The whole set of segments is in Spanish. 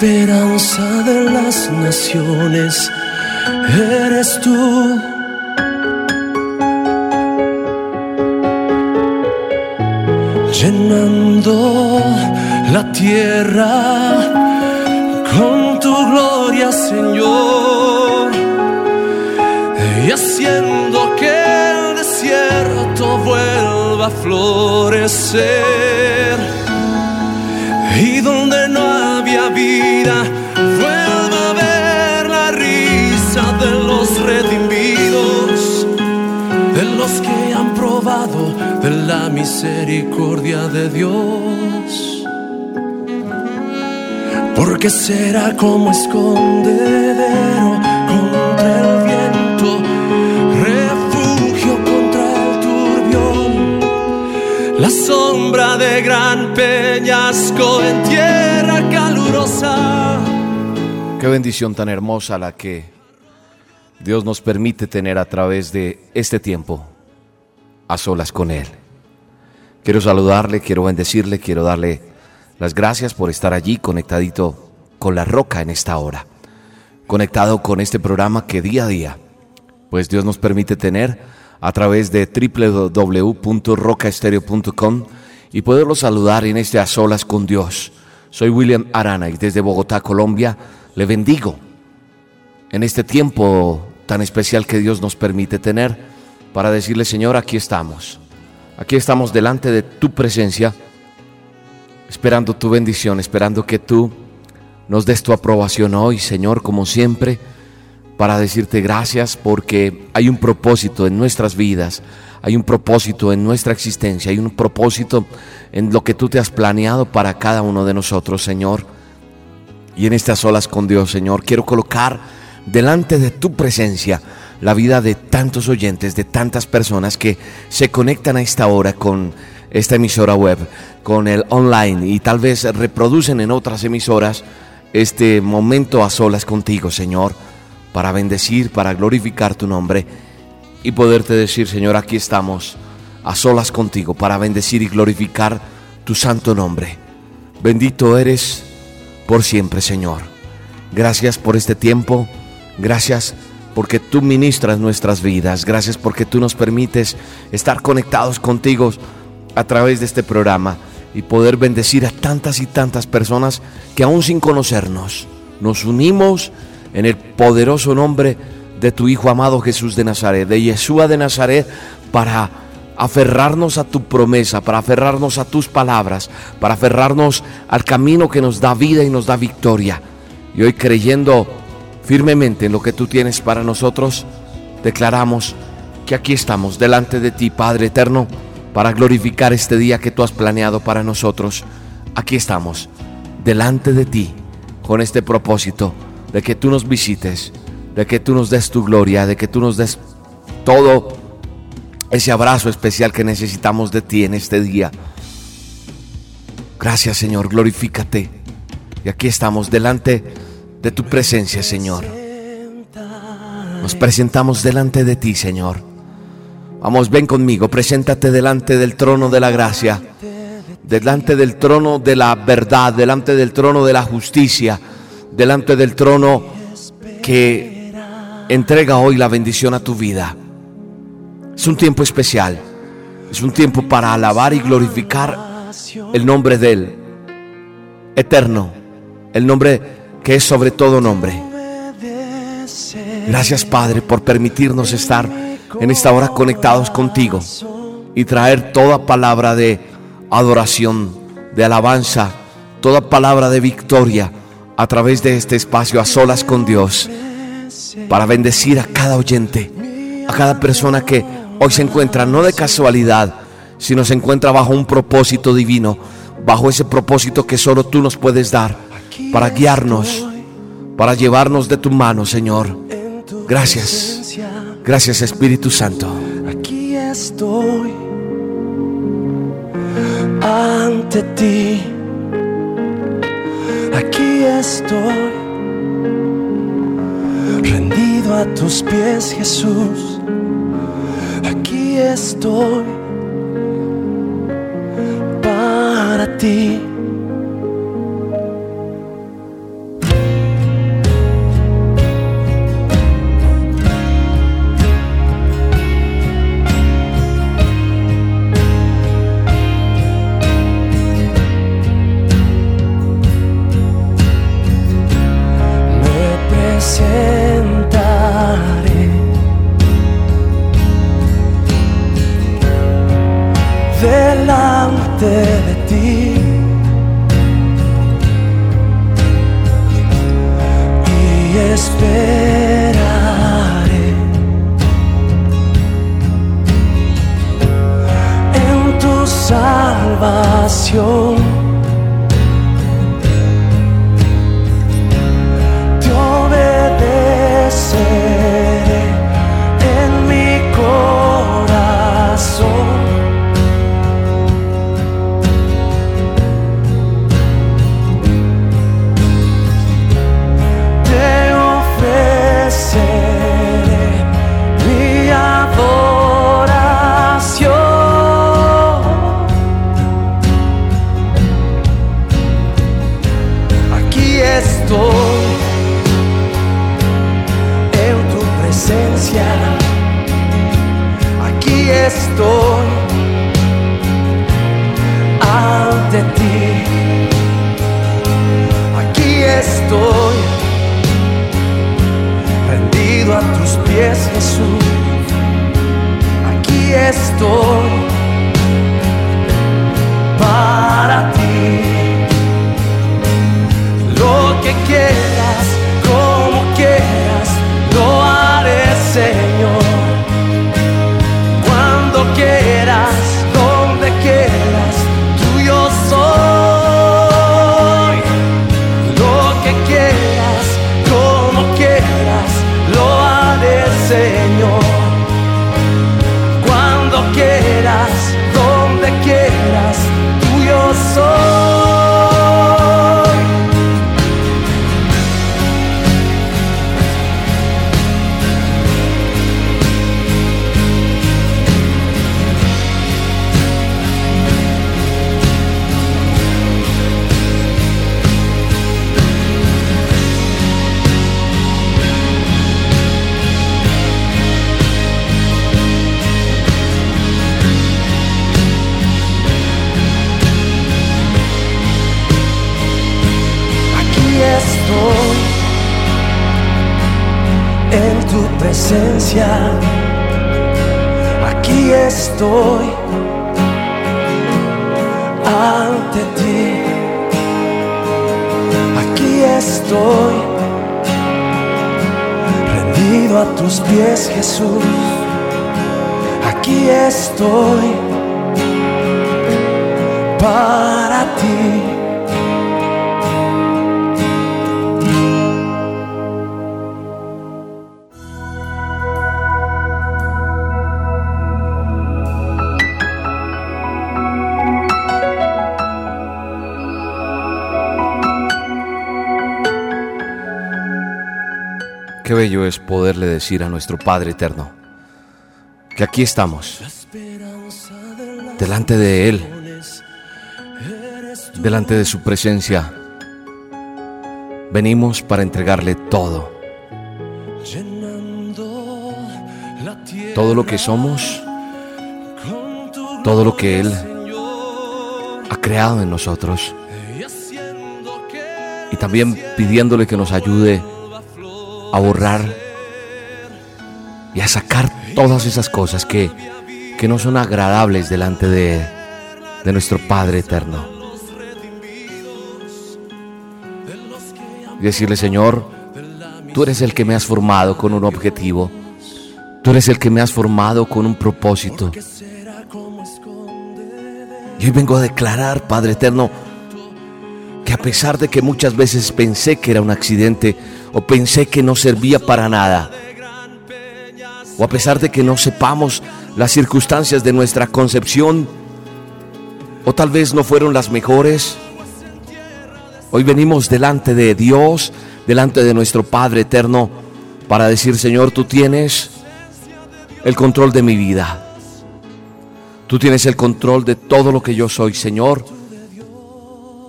Esperanza de las naciones eres tú. Llenando la tierra con tu gloria, Señor, y haciendo que el desierto vuelva a florecer. Y donde no había vida, vuelva a ver la risa de los redimidos, de los que han probado de la misericordia de Dios. Porque será como escondedero contra el viento, refugio contra el turbión, la sombra de gran peñasco en tierra calurosa. Qué bendición tan hermosa la que Dios nos permite tener a través de este tiempo a solas con Él. Quiero saludarle, quiero bendecirle, quiero darle las gracias por estar allí conectadito con la roca en esta hora, conectado con este programa que día a día, pues Dios nos permite tener a través de www.rocaestereo.com y poderlo saludar en este a solas con Dios. Soy William Arana y desde Bogotá, Colombia, le bendigo en este tiempo tan especial que Dios nos permite tener para decirle, Señor, aquí estamos. Aquí estamos delante de tu presencia, esperando tu bendición, esperando que tú nos des tu aprobación hoy, Señor, como siempre, para decirte gracias porque hay un propósito en nuestras vidas, hay un propósito en nuestra existencia, hay un propósito en lo que tú te has planeado para cada uno de nosotros, Señor. Y en estas olas con Dios, Señor, quiero colocar delante de tu presencia la vida de tantos oyentes, de tantas personas que se conectan a esta hora con esta emisora web, con el online y tal vez reproducen en otras emisoras este momento a solas contigo, Señor, para bendecir, para glorificar tu nombre y poderte decir, Señor, aquí estamos a solas contigo para bendecir y glorificar tu santo nombre. Bendito eres por siempre, Señor. Gracias por este tiempo. Gracias porque tú ministras nuestras vidas. Gracias porque tú nos permites estar conectados contigo a través de este programa y poder bendecir a tantas y tantas personas que aún sin conocernos nos unimos en el poderoso nombre de tu Hijo amado Jesús de Nazaret, de Yeshua de Nazaret, para aferrarnos a tu promesa, para aferrarnos a tus palabras, para aferrarnos al camino que nos da vida y nos da victoria. Y hoy creyendo firmemente en lo que tú tienes para nosotros, declaramos que aquí estamos delante de ti, Padre eterno, para glorificar este día que tú has planeado para nosotros. Aquí estamos, delante de ti, con este propósito de que tú nos visites, de que tú nos des tu gloria, de que tú nos des todo ese abrazo especial que necesitamos de ti en este día. Gracias Señor, glorifícate. Y aquí estamos delante de tu presencia, Señor. Nos presentamos delante de ti, Señor. Vamos, ven conmigo, preséntate delante del trono de la gracia, delante del trono de la verdad, delante del trono de la justicia, delante del trono que entrega hoy la bendición a tu vida. Es un tiempo especial, es un tiempo para alabar y glorificar el nombre del eterno, el nombre que es sobre todo nombre. Gracias Padre por permitirnos estar en esta hora conectados contigo y traer toda palabra de adoración, de alabanza, toda palabra de victoria a través de este espacio a solas con Dios para bendecir a cada oyente, a cada persona que hoy se encuentra no de casualidad, sino se encuentra bajo un propósito divino, bajo ese propósito que solo tú nos puedes dar para guiarnos, para llevarnos de tu mano, Señor. Gracias. Gracias Espíritu Santo. Aquí estoy ante ti. Aquí estoy rendido a tus pies, Jesús. Aquí estoy para ti. A tus pies, Jesús. Aquí estoy para ti. Es poderle decir a nuestro Padre eterno que aquí estamos, delante de Él, delante de su presencia. Venimos para entregarle todo, todo lo que somos, todo lo que Él ha creado en nosotros y también pidiéndole que nos ayude a borrar y a sacar todas esas cosas que, que no son agradables delante de, de nuestro Padre eterno. y decirle, Señor, tú eres el que me has formado con un objetivo. Tú eres el que me has formado con un propósito. Y hoy vengo a declarar, Padre Eterno, que a pesar de que muchas veces pensé que era un accidente o pensé que no servía para nada, o a pesar de que no sepamos las circunstancias de nuestra concepción, o tal vez no fueron las mejores, hoy venimos delante de Dios, delante de nuestro Padre Eterno, para decir, Señor, tú tienes el control de mi vida. Tú tienes el control de todo lo que yo soy, Señor.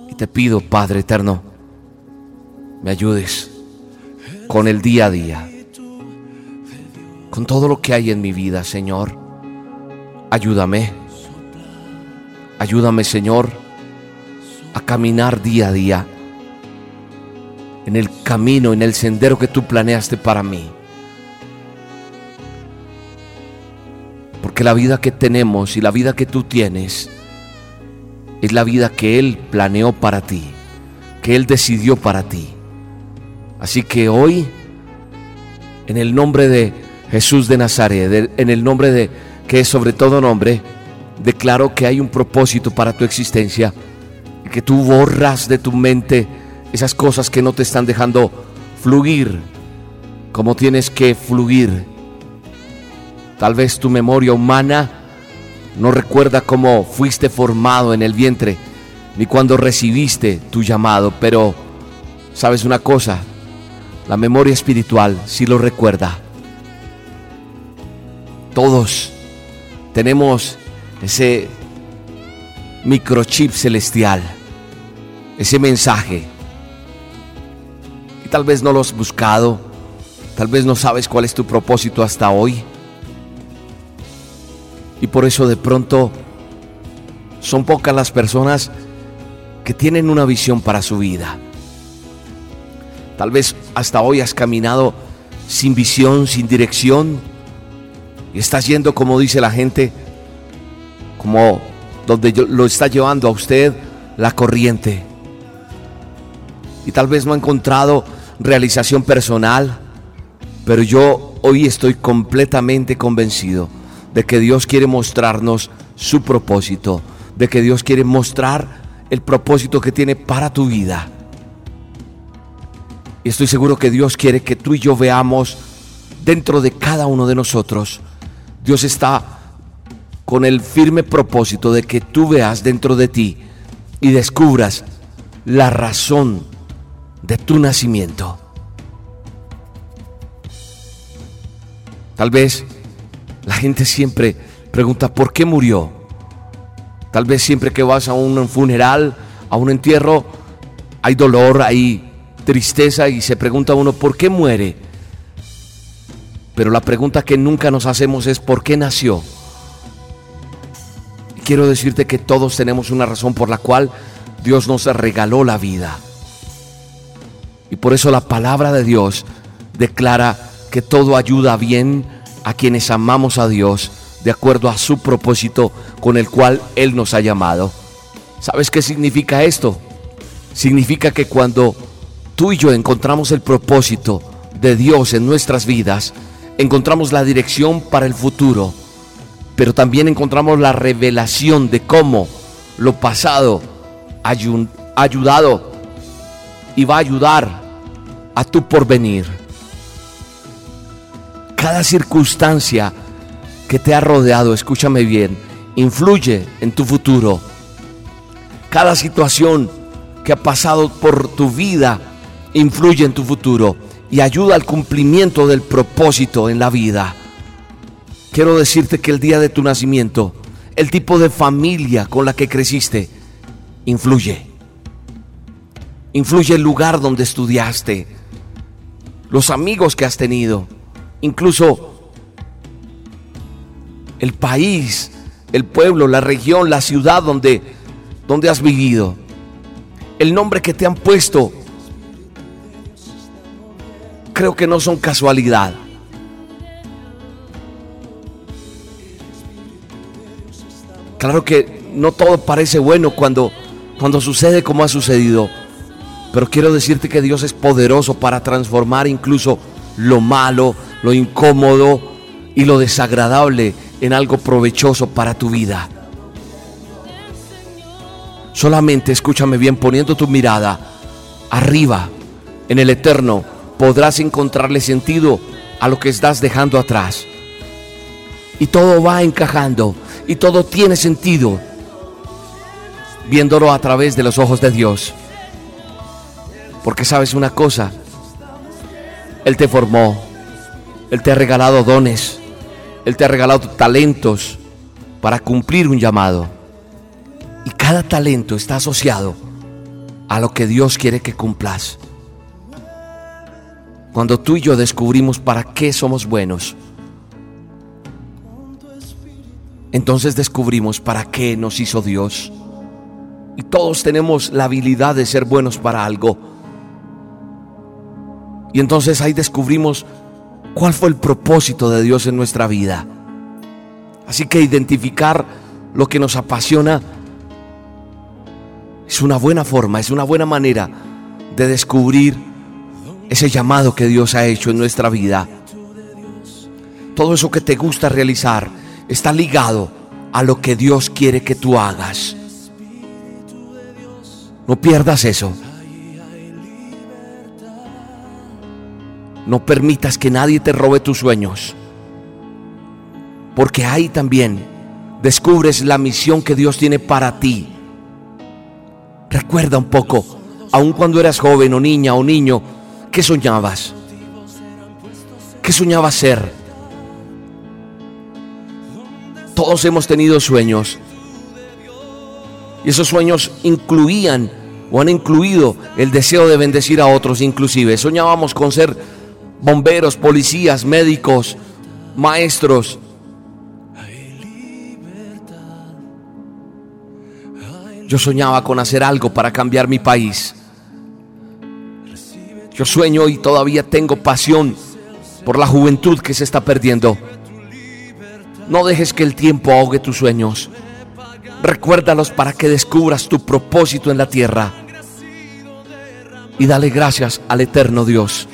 Y te pido, Padre Eterno, me ayudes con el día a día, con todo lo que hay en mi vida, Señor. Ayúdame. Ayúdame, Señor, a caminar día a día en el camino, en el sendero que tú planeaste para mí. Porque la vida que tenemos y la vida que tú tienes es la vida que Él planeó para ti, que Él decidió para ti. Así que hoy, en el nombre de Jesús de Nazaret, en el nombre de que es sobre todo nombre, declaro que hay un propósito para tu existencia, y que tú borras de tu mente esas cosas que no te están dejando fluir como tienes que fluir. Tal vez tu memoria humana no recuerda cómo fuiste formado en el vientre, ni cuando recibiste tu llamado, pero sabes una cosa, la memoria espiritual sí lo recuerda. Todos tenemos ese microchip celestial, ese mensaje. Y tal vez no lo has buscado, tal vez no sabes cuál es tu propósito hasta hoy. Y por eso de pronto son pocas las personas que tienen una visión para su vida. Tal vez hasta hoy has caminado sin visión, sin dirección. Y estás yendo, como dice la gente, como donde lo está llevando a usted la corriente. Y tal vez no ha encontrado realización personal, pero yo hoy estoy completamente convencido de que Dios quiere mostrarnos su propósito, de que Dios quiere mostrar el propósito que tiene para tu vida. Y estoy seguro que Dios quiere que tú y yo veamos dentro de cada uno de nosotros. Dios está con el firme propósito de que tú veas dentro de ti y descubras la razón de tu nacimiento. Tal vez la gente siempre pregunta, ¿por qué murió? Tal vez siempre que vas a un funeral, a un entierro, hay dolor, hay tristeza y se pregunta uno, ¿por qué muere? Pero la pregunta que nunca nos hacemos es, ¿por qué nació? quiero decirte que todos tenemos una razón por la cual Dios nos regaló la vida. Y por eso la palabra de Dios declara que todo ayuda bien a quienes amamos a Dios de acuerdo a su propósito con el cual Él nos ha llamado. ¿Sabes qué significa esto? Significa que cuando tú y yo encontramos el propósito de Dios en nuestras vidas, encontramos la dirección para el futuro, pero también encontramos la revelación de cómo lo pasado ha ayudado y va a ayudar a tu porvenir. Cada circunstancia que te ha rodeado, escúchame bien, influye en tu futuro. Cada situación que ha pasado por tu vida influye en tu futuro y ayuda al cumplimiento del propósito en la vida. Quiero decirte que el día de tu nacimiento, el tipo de familia con la que creciste, influye. Influye el lugar donde estudiaste, los amigos que has tenido incluso el país, el pueblo, la región, la ciudad donde, donde has vivido, el nombre que te han puesto, creo que no son casualidad. Claro que no todo parece bueno cuando, cuando sucede como ha sucedido, Pero quiero decirte que Dios es poderoso para transformar incluso lo malo, lo incómodo y lo desagradable en algo provechoso para tu vida. Solamente escúchame bien, poniendo tu mirada arriba, en el eterno, podrás encontrarle sentido a lo que estás dejando atrás. Y todo va encajando y todo tiene sentido viéndolo a través de los ojos de Dios. Porque sabes una cosa, Él te formó, Él te ha regalado dones, Él te ha regalado talentos para cumplir un llamado. Y cada talento está asociado a lo que Dios quiere que cumplas. Cuando tú y yo descubrimos para qué somos buenos, entonces descubrimos para qué nos hizo Dios. Y todos tenemos la habilidad de ser buenos para algo. Y entonces ahí descubrimos cuál fue el propósito de Dios en nuestra vida. Así que identificar lo que nos apasiona es una buena forma, es una buena manera de descubrir ese llamado que Dios ha hecho en nuestra vida. Todo eso que te gusta realizar está ligado a lo que Dios quiere que tú hagas. No pierdas eso. No permitas que nadie te robe tus sueños. Porque ahí también descubres la misión que Dios tiene para ti. Recuerda un poco, aun cuando eras joven o niña o niño, ¿qué soñabas? ¿Qué soñabas ser? Todos hemos tenido sueños. Y esos sueños incluían o han incluido el deseo de bendecir a otros inclusive. Soñábamos con ser bomberos, policías, médicos, maestros. Yo soñaba con hacer algo para cambiar mi país. Yo sueño y todavía tengo pasión por la juventud que se está perdiendo. No dejes que el tiempo ahogue tus sueños. Recuérdalos para que descubras tu propósito en la tierra. Y dale gracias al eterno Dios.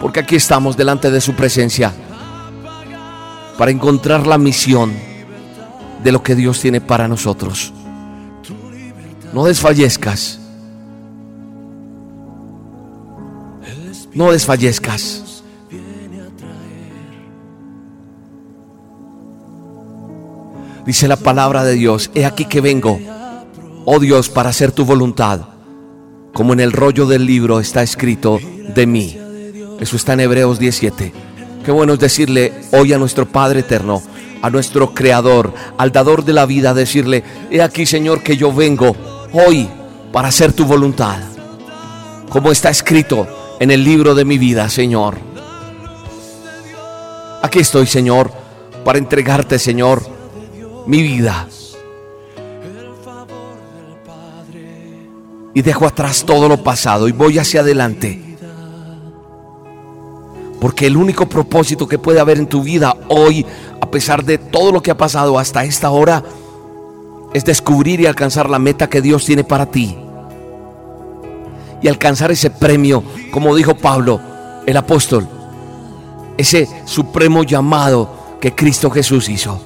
Porque aquí estamos delante de su presencia. Para encontrar la misión de lo que Dios tiene para nosotros. No desfallezcas. No desfallezcas. Dice la palabra de Dios, he aquí que vengo, oh Dios, para hacer tu voluntad, como en el rollo del libro está escrito de mí. Eso está en Hebreos 17. Qué bueno es decirle hoy a nuestro Padre eterno, a nuestro Creador, al dador de la vida, decirle, he aquí Señor que yo vengo hoy para hacer tu voluntad, como está escrito en el libro de mi vida, Señor. Aquí estoy, Señor, para entregarte, Señor, mi vida. Y dejo atrás todo lo pasado y voy hacia adelante. Porque el único propósito que puede haber en tu vida hoy, a pesar de todo lo que ha pasado hasta esta hora, es descubrir y alcanzar la meta que Dios tiene para ti. Y alcanzar ese premio, como dijo Pablo, el apóstol, ese supremo llamado que Cristo Jesús hizo.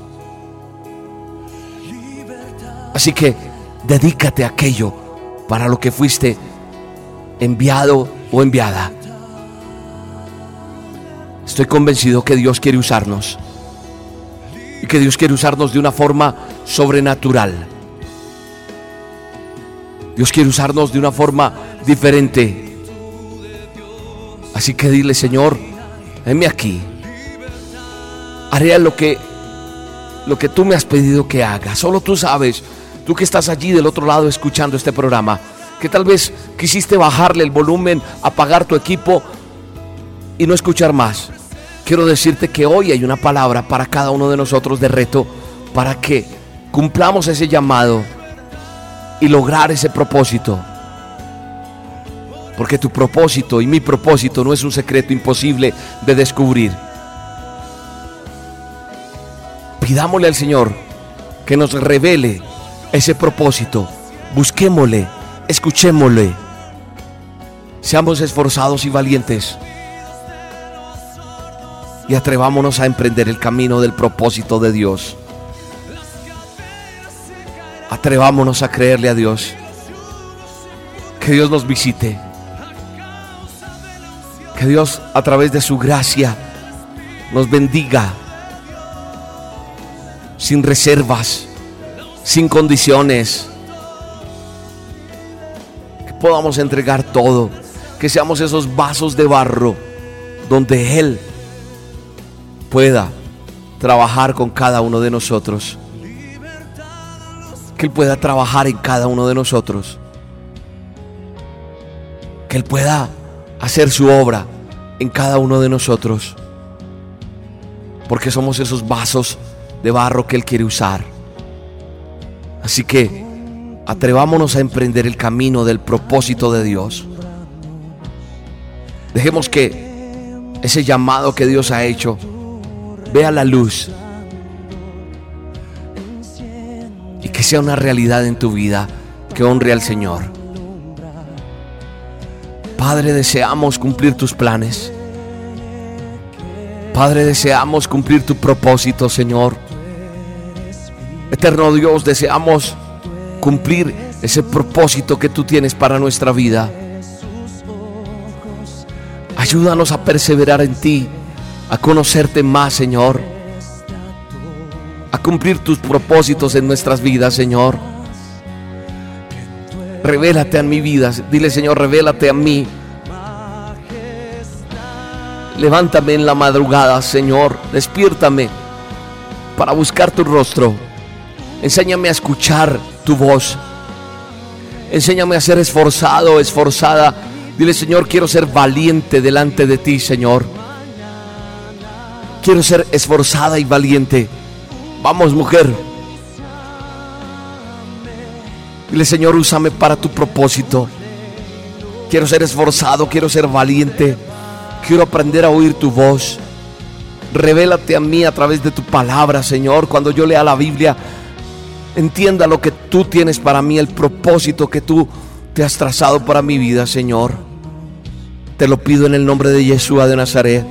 Así que dedícate a aquello para lo que fuiste enviado o enviada. Estoy convencido que Dios quiere usarnos y que Dios quiere usarnos de una forma sobrenatural. Dios quiere usarnos de una forma diferente. Así que dile, Señor, heme aquí. Haré lo que lo que tú me has pedido que haga. Solo tú sabes tú que estás allí del otro lado escuchando este programa, que tal vez quisiste bajarle el volumen, apagar tu equipo y no escuchar más. Quiero decirte que hoy hay una palabra para cada uno de nosotros de reto para que cumplamos ese llamado y lograr ese propósito. Porque tu propósito y mi propósito no es un secreto imposible de descubrir. Pidámosle al Señor que nos revele ese propósito. Busquémosle, escuchémosle Seamos esforzados y valientes. Y atrevámonos a emprender el camino del propósito de Dios. Atrevámonos a creerle a Dios. Que Dios nos visite. Que Dios a través de su gracia nos bendiga sin reservas, sin condiciones. Que podamos entregar todo, que seamos esos vasos de barro donde Él pueda trabajar con cada uno de nosotros. Que Él pueda trabajar en cada uno de nosotros. Que Él pueda hacer su obra en cada uno de nosotros. Porque somos esos vasos de barro que Él quiere usar. Así que atrevámonos a emprender el camino del propósito de Dios. Dejemos que ese llamado que Dios ha hecho vea la luz que sea una realidad en tu vida que honre al Señor. Padre, deseamos cumplir tus planes. Padre, deseamos cumplir tu propósito, Señor. Eterno Dios, deseamos cumplir ese propósito que tú tienes para nuestra vida. Ayúdanos a perseverar en ti, a conocerte más, Señor. A cumplir tus propósitos en nuestras vidas, Señor. Revélate a mi vida. Dile, Señor, revélate a mí. Levántame en la madrugada, Señor. Despiértame para buscar tu rostro. Enséñame a escuchar tu voz. Enséñame a ser esforzado, esforzada. Dile, Señor, quiero ser valiente delante de ti, Señor. Quiero ser esforzada y valiente. Vamos, mujer. Dile, Señor, úsame para tu propósito. Quiero ser esforzado, quiero ser valiente. Quiero aprender a oír tu voz. Revélate a mí a través de tu palabra, Señor. Cuando yo lea la Biblia, entienda lo que tú tienes para mí, el propósito que tú te has trazado para mi vida, Señor. Te lo pido en el nombre de Yeshua de Nazaret.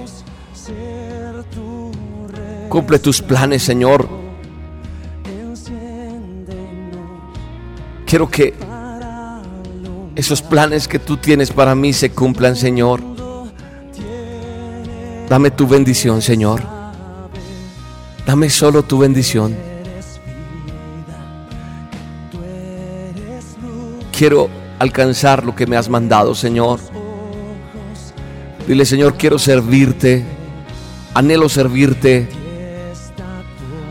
Cumple tus planes, Señor. Quiero que esos planes que tú tienes para mí se cumplan, Señor. Dame tu bendición, Señor. Dame solo tu bendición. Quiero alcanzar lo que me has mandado, Señor. Dile, Señor, quiero servirte. Anhelo servirte.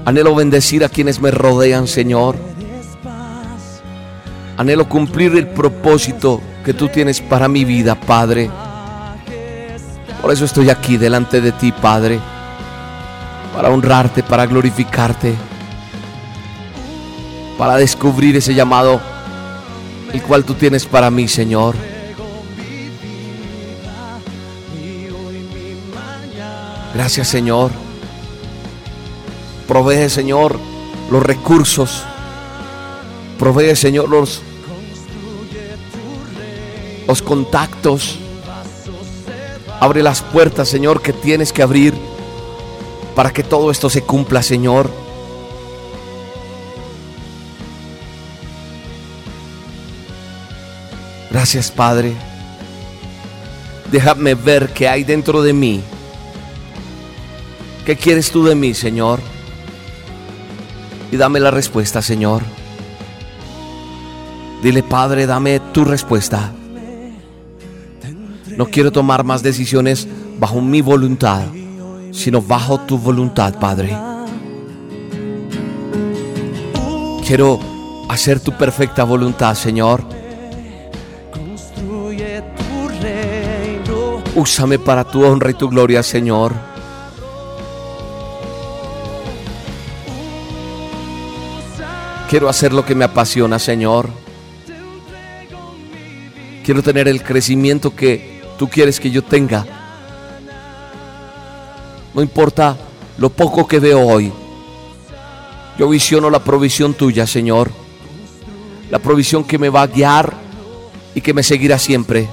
Anhelo bendecir a quienes me rodean, Señor. Anhelo cumplir el propósito que tú tienes para mi vida, Padre. Por eso estoy aquí delante de ti, Padre. Para honrarte, para glorificarte. Para descubrir ese llamado, el cual tú tienes para mí, Señor. Gracias, Señor. Provee, Señor, los recursos. Provee, Señor, los, los contactos. Abre las puertas, Señor, que tienes que abrir para que todo esto se cumpla, Señor. Gracias, Padre. Déjame ver qué hay dentro de mí. ¿Qué quieres tú de mí, Señor? Y dame la respuesta, Señor. Dile, Padre, dame tu respuesta. No quiero tomar más decisiones bajo mi voluntad, sino bajo tu voluntad, Padre. Quiero hacer tu perfecta voluntad, Señor. Úsame para tu honra y tu gloria, Señor. Quiero hacer lo que me apasiona, Señor. Quiero tener el crecimiento que tú quieres que yo tenga. No importa lo poco que veo hoy. Yo visiono la provisión tuya, Señor. La provisión que me va a guiar y que me seguirá siempre.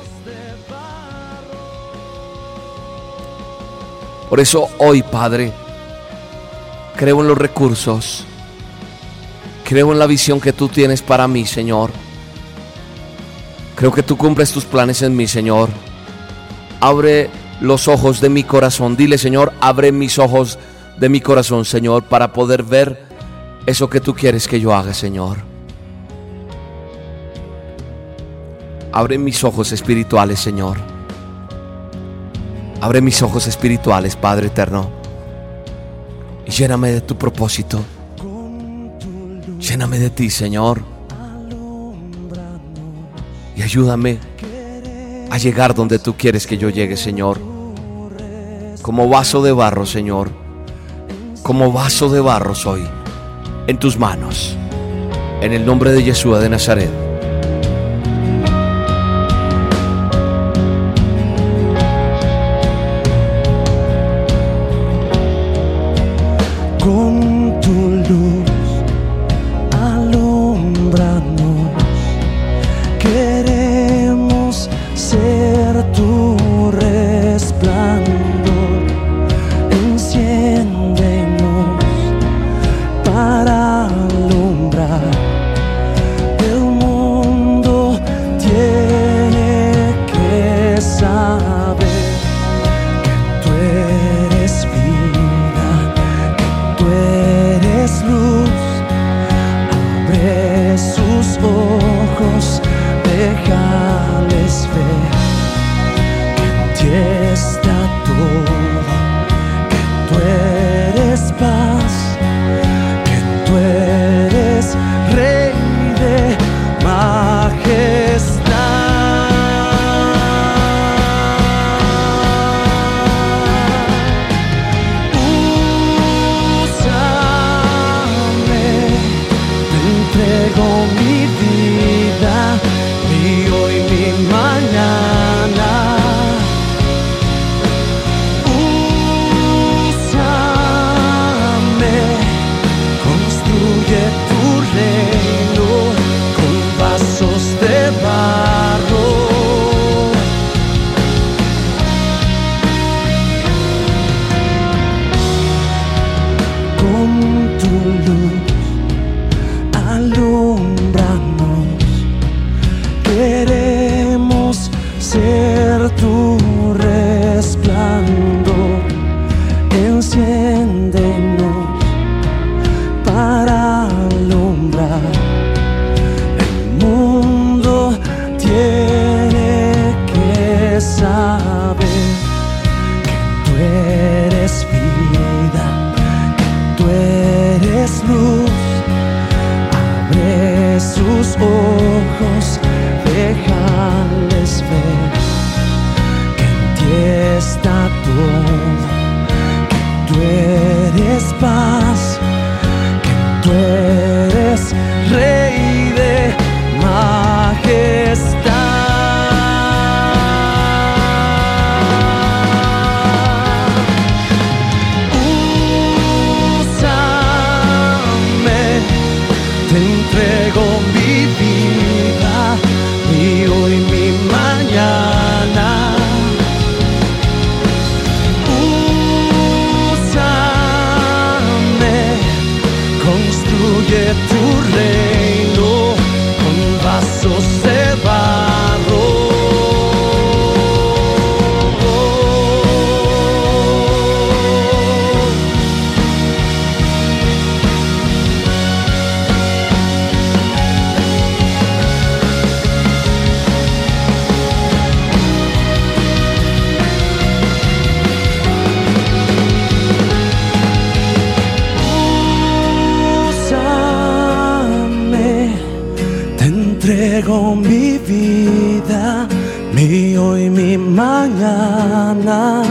Por eso hoy, Padre, creo en los recursos. Creo en la visión que tú tienes para mí, Señor. Creo que tú cumples tus planes en mí, Señor. Abre los ojos de mi corazón. Dile, Señor, abre mis ojos de mi corazón, Señor, para poder ver eso que tú quieres que yo haga, Señor. Abre mis ojos espirituales, Señor. Abre mis ojos espirituales, Padre eterno. Y lléname de tu propósito. Lléname de ti, Señor. Y ayúdame a llegar donde tú quieres que yo llegue, Señor. Como vaso de barro, Señor. Como vaso de barro soy en tus manos. En el nombre de Yeshua de Nazaret. Que entrego mi vida, mi hoy, mi mañana.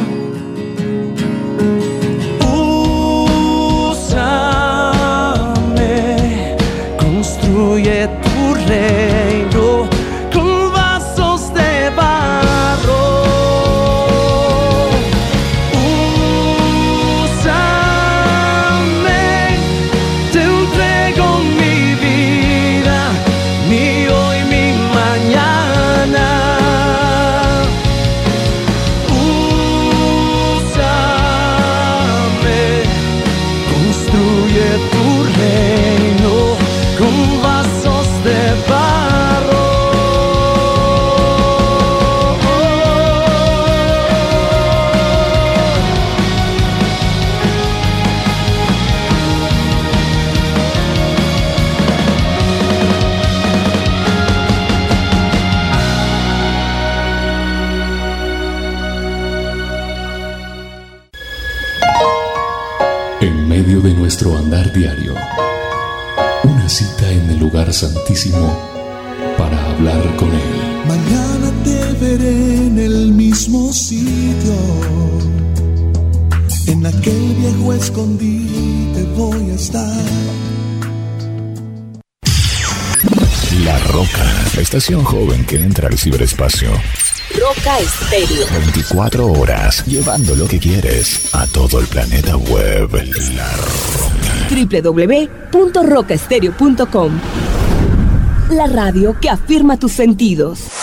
Diario. Una cita en el lugar santísimo para hablar con Él. Mañana te veré en el mismo sitio. En aquel viejo escondite voy a estar. La Roca, la estación joven que entra al ciberespacio. Roca Estéreo. 24 horas, llevando lo que quieres a todo el planeta web. La Roca. www.rocaestereo.com La radio que afirma tus sentidos.